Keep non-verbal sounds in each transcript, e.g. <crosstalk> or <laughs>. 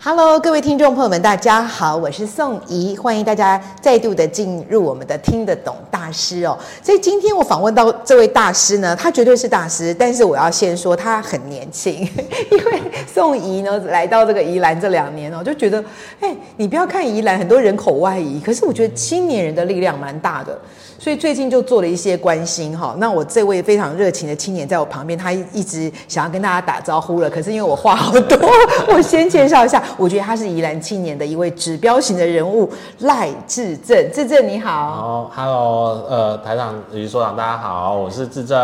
Hello，各位听众朋友们，大家好，我是宋怡，欢迎大家再度的进入我们的听得懂大师哦。所以今天我访问到这位大师呢，他绝对是大师，但是我要先说他很年轻，<laughs> 因为宋怡呢来到这个宜兰这两年哦，就觉得，哎，你不要看宜兰很多人口外移，可是我觉得青年人的力量蛮大的。所以最近就做了一些关心哈，那我这位非常热情的青年在我旁边，他一直想要跟大家打招呼了，可是因为我话好多，<laughs> 我先介绍一下，我觉得他是宜兰青年的一位指标型的人物赖志正，志正你好。好，Hello，呃，台长以及所长大家好，我是志正。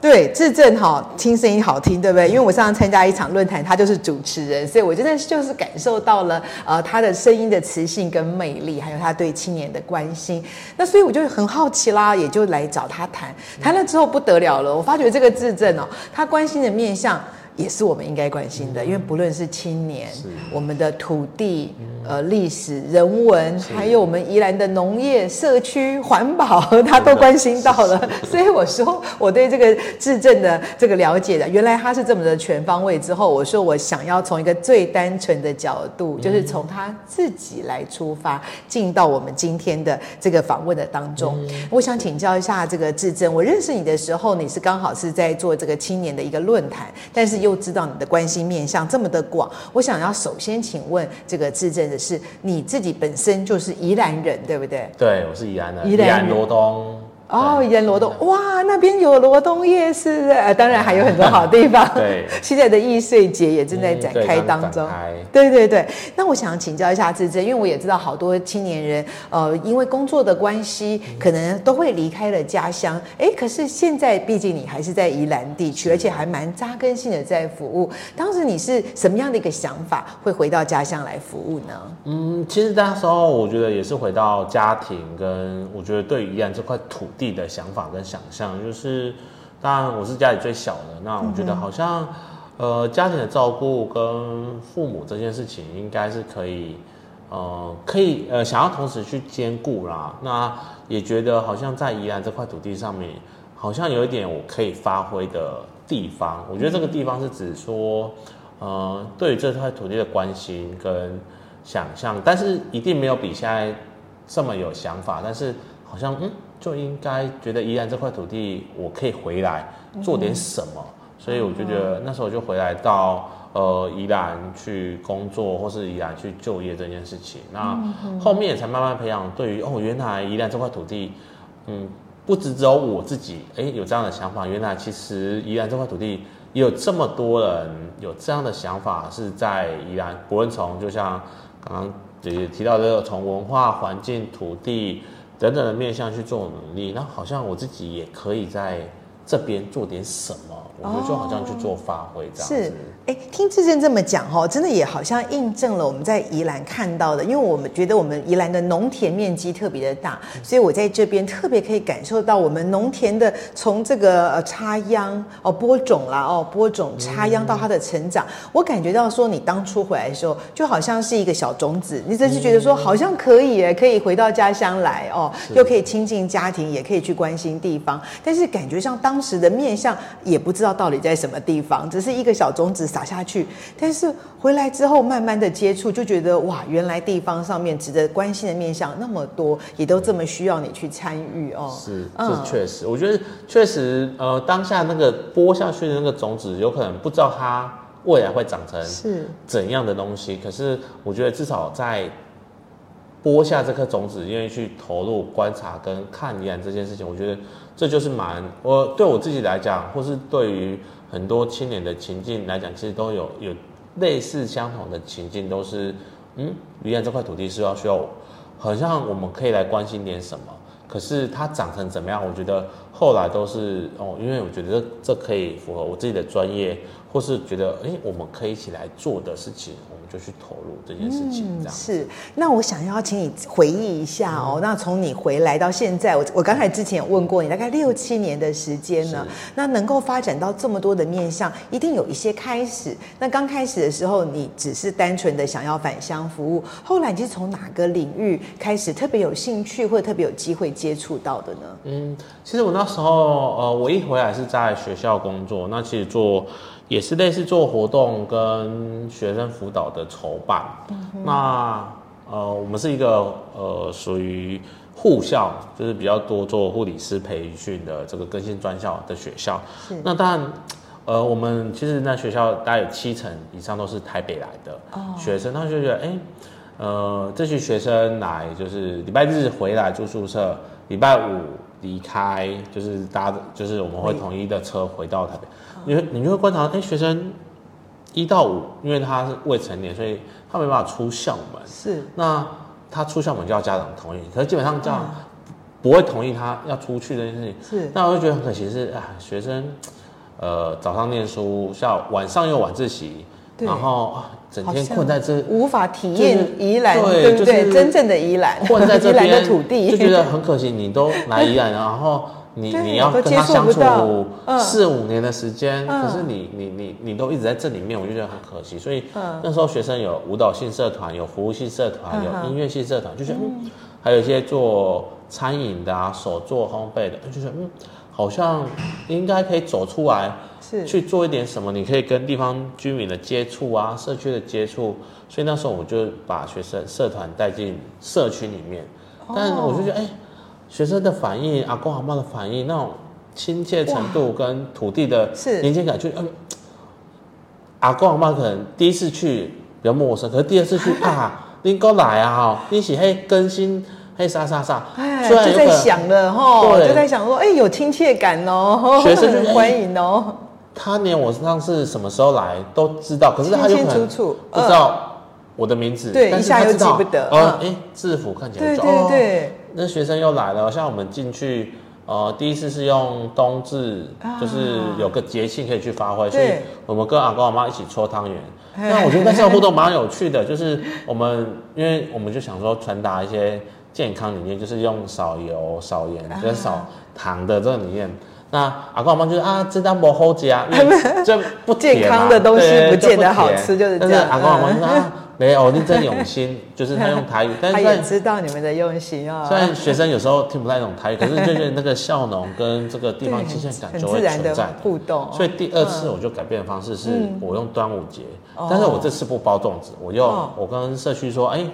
对，志正哈，听声音好听，对不对？因为我上次参加一场论坛，他就是主持人，所以我真的就是感受到了呃他的声音的磁性跟魅力，还有他对青年的关心。那所以我就很好。奇啦，也就来找他谈，谈了之后不得了了。我发觉这个志正哦，他关心的面向也是我们应该关心的，因为不论是青年，我们的土地。呃，历史、人文，还有我们宜兰的农业、社区、环保，他都关心到了。所以我说，我对这个志正的这个了解的，原来他是这么的全方位。之后，我说我想要从一个最单纯的角度，就是从他自己来出发，进到我们今天的这个访问的当中。我想请教一下这个志正，我认识你的时候，你是刚好是在做这个青年的一个论坛，但是又知道你的关心面向这么的广。我想要首先请问这个质证的。是你自己本身就是宜兰人，对不对？对，我是宜兰的，宜兰罗东。哦，沿罗东哇，那边有罗东夜市，呃，当然还有很多好地方。<laughs> 对，<laughs> 现在的易碎节也正在展开当中。嗯、对，对对对，那我想请教一下志正，因为我也知道好多青年人，呃，因为工作的关系，可能都会离开了家乡。哎，可是现在毕竟你还是在宜兰地区，而且还蛮扎根性的在服务。当时你是什么样的一个想法，会回到家乡来服务呢？嗯，其实那时候我觉得也是回到家庭，跟我觉得对宜兰这块土。地的想法跟想象，就是当然我是家里最小的，那我觉得好像、嗯、呃家庭的照顾跟父母这件事情，应该是可以呃可以呃想要同时去兼顾啦。那也觉得好像在宜兰这块土地上面，好像有一点我可以发挥的地方。我觉得这个地方是指说呃对于这块土地的关心跟想象，但是一定没有比现在这么有想法，但是好像嗯。就应该觉得宜兰这块土地，我可以回来做点什么，嗯、所以我就觉得那时候就回来到呃宜兰去工作，或是宜兰去就业这件事情。那后面也才慢慢培养对于哦，原来宜兰这块土地，嗯，不只只有我自己哎有这样的想法，原来其实宜兰这块土地也有这么多人有这样的想法，是在宜兰，不论从就像刚刚姐姐提到这个从文化环境、土地。等等的面向去做努力，那好像我自己也可以在这边做点什么。我觉得就好像去做发挥这样子。是，哎，听志正这么讲哈，真的也好像印证了我们在宜兰看到的，因为我们觉得我们宜兰的农田面积特别的大，所以我在这边特别可以感受到我们农田的从这个呃插秧哦播种啦哦播种插秧到它的成长，嗯、我感觉到说你当初回来的时候就好像是一个小种子，你只是觉得说好像可以哎，可以回到家乡来哦，又可以亲近家庭，也可以去关心地方，但是感觉上当时的面向也不知道。到底在什么地方？只是一个小种子撒下去，但是回来之后慢慢的接触，就觉得哇，原来地方上面值得关心的面向那么多，也都这么需要你去参与哦。是，这确实，我觉得确实，呃，当下那个播下去的那个种子，有可能不知道它未来会长成是怎样的东西，是可是我觉得至少在播下这颗种子，愿意去投入观察跟看一眼这件事情，我觉得。这就是蛮我对我自己来讲，或是对于很多青年的情境来讲，其实都有有类似相同的情境，都是嗯，一样这块土地是要需要，好像我们可以来关心点什么，可是它长成怎么样，我觉得后来都是哦，因为我觉得这这可以符合我自己的专业，或是觉得哎，我们可以一起来做的事情。我们就去投入这件事情，这样、嗯、是。那我想要请你回忆一下哦。嗯、那从你回来到现在，我我刚才之前有问过你，大概六七年的时间呢。那能够发展到这么多的面向，一定有一些开始。那刚开始的时候，你只是单纯的想要返乡服务，后来你是从哪个领域开始特别有兴趣，或者特别有机会接触到的呢？嗯，其实我那时候呃，我一回来是在学校工作，那其实做。也是类似做活动跟学生辅导的筹办。嗯、那呃，我们是一个呃属于护校，就是比较多做护理师培训的这个更新专校的学校。是那当然，呃，我们其实那学校大概有七成以上都是台北来的学生，他、哦、就觉得，哎、欸，呃，这群学生来就是礼拜日回来住宿舍，礼拜五离开，就是搭就是我们会统一的车回到台北。你你就会观察，哎、欸，学生一到五，因为他是未成年，所以他没办法出校门。是，那他出校门就要家长同意，可是基本上家长不会同意他要出去这件事情。是，那我就觉得很可惜是，啊，学生，呃，早上念书，下午晚上又晚自习，然后整天困在这，无法体验宜兰，对，对真正的宜兰，<laughs> 困在这边的土地，就觉得很可惜。你都来宜兰，然后。<laughs> 你你要跟他相处四五年的时间，嗯、可是你你你你都一直在这里面，我就觉得很可惜。所以那时候学生有舞蹈系社团，有服务系社团，有音乐系社团，就觉得嗯，还有一些做餐饮的啊，手做烘焙的，就觉得嗯，好像应该可以走出来，是去做一点什么。你可以跟地方居民的接触啊，社区的接触。所以那时候我就把学生社团带进社区里面，但我就觉得哎。欸学生的反应，阿公阿妈的反应，那种亲切程度跟土地的连接感，就嗯，阿公阿妈可能第一次去比较陌生，可是第二次去 <laughs> 啊，你过来啊哈，一起嘿更新嘿啥啥啥，哎，就在想了哈，就在想说，哎，有亲切感哦，学生就 <laughs> 欢迎哦。他连我上次什么时候来都知道，可是他有可能不知道我的名字，对，一下又记不得，呃，哎，制服看起来就对对对。那学生又来了，像我们进去，呃，第一次是用冬至，啊、就是有个节庆可以去发挥，对所以我们跟阿公阿妈一起搓汤圆。那我觉得这个互动蛮有趣的，就是我们，因为我们就想说传达一些健康理念，就是用少油、少盐跟少糖的这个理念。那阿公阿妈就是啊，这单不好吃啊，<laughs> 因为这不健康的东西不见得好吃，就是这样。但是阿公阿妈说啊。没有，你真用心，就是他用台语，但是他也知道你们的用心啊。虽然学生有时候听不太懂台语，可是就是那个笑容跟这个地方亲切感就会存在互动。所以第二次我就改变的方式是我用端午节，但是我这次不包粽子，我用我跟社区说，哎，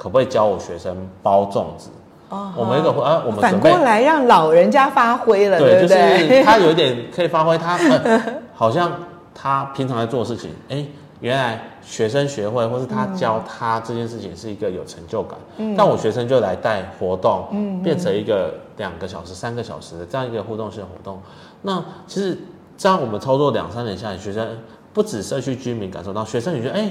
可不可以教我学生包粽子？哦我们一个啊，我们反过来让老人家发挥了，对不对？就是他有一点可以发挥，他 <laughs> 好像他平常在做的事情，哎。原来学生学会，或是他教他这件事情是一个有成就感。嗯，但我学生就来带活动，嗯，变成一个两个小时、三个小时的这样一个互动性活动。那其实这样我们操作两三年下来，学生不止社区居民感受到，学生也觉得，哎，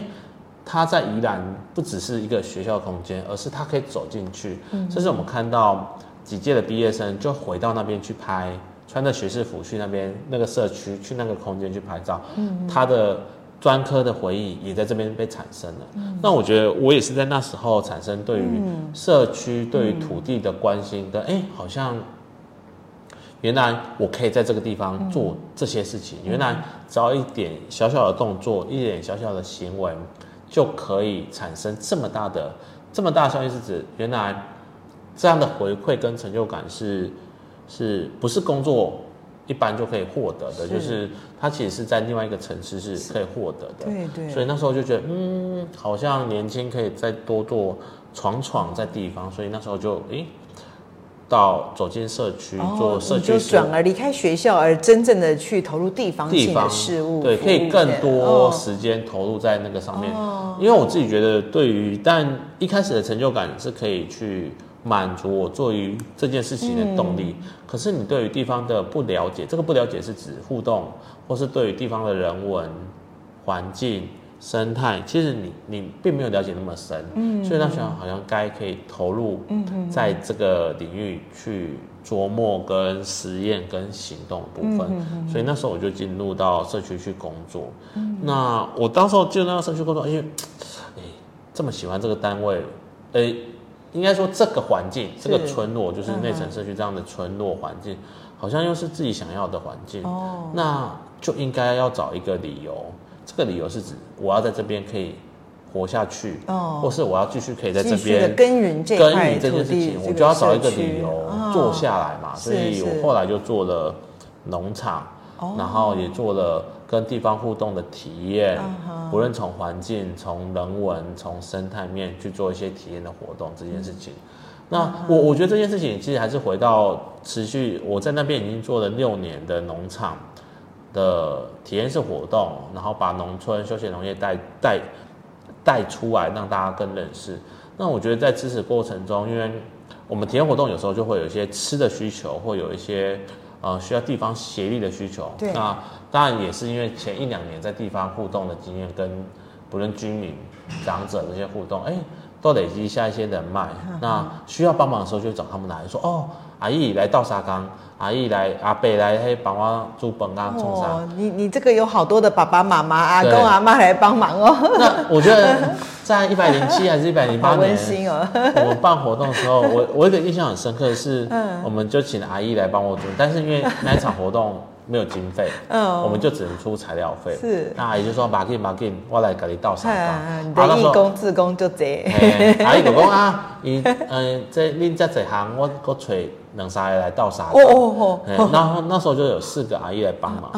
他在宜兰不只是一个学校空间，而是他可以走进去。嗯，这是我们看到几届的毕业生就回到那边去拍，穿着学士服去那边那个社区去那个空间去拍照。嗯，他的。专科的回忆也在这边被产生了。嗯、那我觉得我也是在那时候产生对于社区、嗯、对于土地的关心的。哎、欸，好像原来我可以在这个地方做这些事情。嗯、原来只要一点小小的动作，一点小小的行为，就可以产生这么大的、这么大的效益。是指原来这样的回馈跟成就感是是不是工作？一般就可以获得的，是就是它其实是在另外一个层次是可以获得的，对对。所以那时候就觉得，嗯，好像年轻可以再多做闯闯在地方，所以那时候就诶、欸，到走进社区、哦、做社区，就转而离开学校，而真正的去投入地方性的事物，对，可以更多时间投入在那个上面。哦、因为我自己觉得，对于但一开始的成就感是可以去。满足我做于这件事情的动力，嗯、可是你对于地方的不了解，这个不了解是指互动，或是对于地方的人文、环境、生态，其实你你并没有了解那么深，嗯，所以那时候好像该可以投入在这个领域去琢磨、跟实验、跟行动的部分。所以那时候我就进入到社区去工作。嗯、那我当时候进入到社区工作，因为哎这么喜欢这个单位，哎，应该说这个环境，是这个村落就是内城社区这样的村落环境，嗯、好像又是自己想要的环境。哦，那就应该要找一个理由。这个理由是指我要在这边可以。活下去，哦，或是我要继续可以在这边耕耘这耕耘这件事情，我就要找一个理由做下来嘛。所以我后来就做了农场，然后也做了跟地方互动的体验，不论从环境、从人文、从生态面去做一些体验的活动这件事情。那我我觉得这件事情其实还是回到持续，我在那边已经做了六年的农场的体验式活动，然后把农村休闲农业带带。带出来让大家更认识。那我觉得在支持过程中，因为我们体验活动有时候就会有一些吃的需求，或有一些呃需要地方协力的需求。对。那当然也是因为前一两年在地方互动的经验，跟不论居民、长者这些互动，哎，都累积下一些人脉。那需要帮忙的时候，就找他们来说哦。阿姨来倒沙缸，阿姨来阿伯来嘿帮我煮饭啊，冲啥？哦，你你这个有好多的爸爸妈妈、阿公阿妈来帮忙哦。那我觉得在一百零七还是一百零八年，温馨哦。我办活动的时候，我我有一个印象很深刻的是，嗯，我们就请阿姨来帮我煮，但是因为那一场活动。没有经费，嗯，我们就只能出材料费。是，那阿姨就说：“马进马进，我来给你倒沙缸。”你的义工志工就这。阿姨就讲啊，伊嗯，这恁这这行，我我找两三个来倒沙缸。哦哦哦。然后那时候就有四个阿姨来帮忙。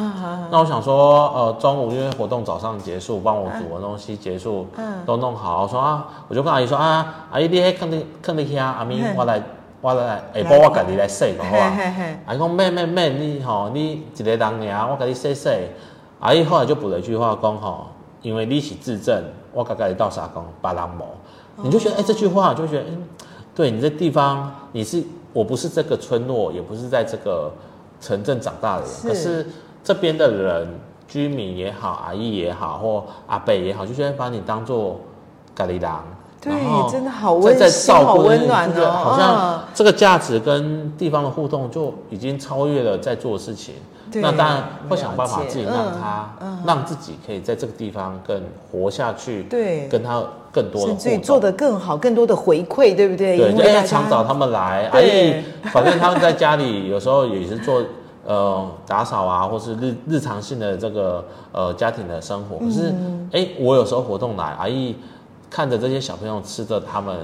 那我想说，呃，中午因为活动早上结束，帮我煮完东西结束，嗯，都弄好。我说啊，我就跟阿姨说啊，阿姨你喺坑里坑里遐，阿明我来。我来下晡我家己来洗，讲好啊。阿姨讲免免免，你吼你一个人尔，我家己洗洗。阿姨后来就补了一句话讲吼，因为你是自证，我家己到啥讲，别人无。你就觉得哎、欸，这句话就觉得嗯，对你这地方你是我不是这个村落，也不是在这个城镇长大的人，是可是这边的人居民也好，阿姨也好，或阿伯也好，就觉得把你当做家里人。对，真的好温馨，好温暖哦。好像这个价值跟地方的互动就已经超越了在做的事情。那当然会想办法自己让他，让自己可以在这个地方更活下去。对，跟他更多的互动，做得更好，更多的回馈，对不对？对，因为常找他们来，阿姨，反正他们在家里有时候也是做呃打扫啊，或是日日常性的这个呃家庭的生活。可是哎，我有时候活动来，阿姨。看着这些小朋友吃着他们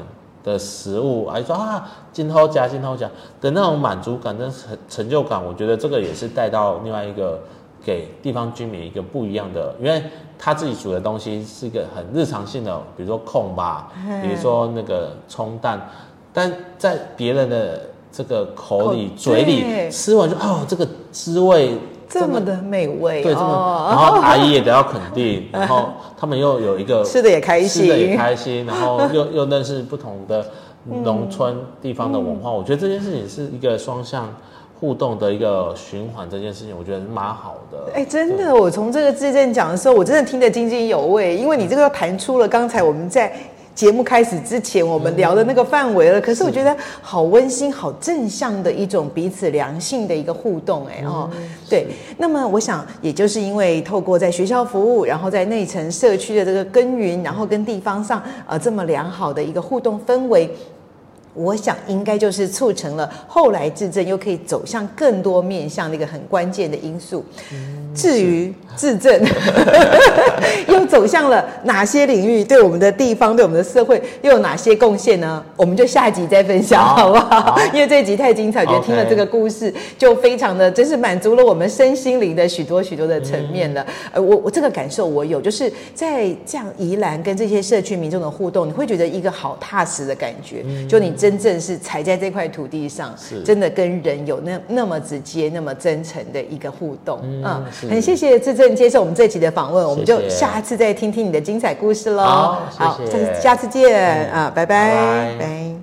的食物，哎，说啊，今后加今后加的那种满足感跟成成就感，我觉得这个也是带到另外一个给地方居民一个不一样的，因为他自己煮的东西是一个很日常性的，比如说控吧，比如说那个葱蛋，但在别人的这个口里嘴里吃完就哦，这个滋味。这么的美味，对，这么，然后阿姨也得到肯定，<laughs> 然后他们又有一个吃的也开心，吃的也开心，然后又又认识不同的农村地方的文化，我觉得这件事情是一个双向互动的一个循环，这件事情我觉得是蛮好的。哎，真的，我从这个志正讲的时候，我真的听得津津有味，因为你这个要谈出了刚才我们在。节目开始之前，我们聊的那个范围了。可是我觉得好温馨、好正向的一种彼此良性的一个互动，哎哦，对。那么我想，也就是因为透过在学校服务，然后在内城社区的这个耕耘，然后跟地方上呃这么良好的一个互动氛围，我想应该就是促成了后来志正又可以走向更多面向的一个很关键的因素。至于自证 <laughs> 又走向了哪些领域，对我们的地方、对我们的社会又有哪些贡献呢？我们就下一集再分享，好不好？好，<laughs> 因为这一集太精彩，我觉得听了这个故事就非常的，真是满足了我们身心灵的许多许多的层面了。呃，我我这个感受我有，就是在这样宜兰跟这些社区民众的互动，你会觉得一个好踏实的感觉，就你真正是踩在这块土地上，真的跟人有那那么直接、那么真诚的一个互动，嗯。很谢谢志正接受我们这集的访问，我们就下次再听听你的精彩故事喽。好，谢谢，下次见啊，拜。拜，拜。拜。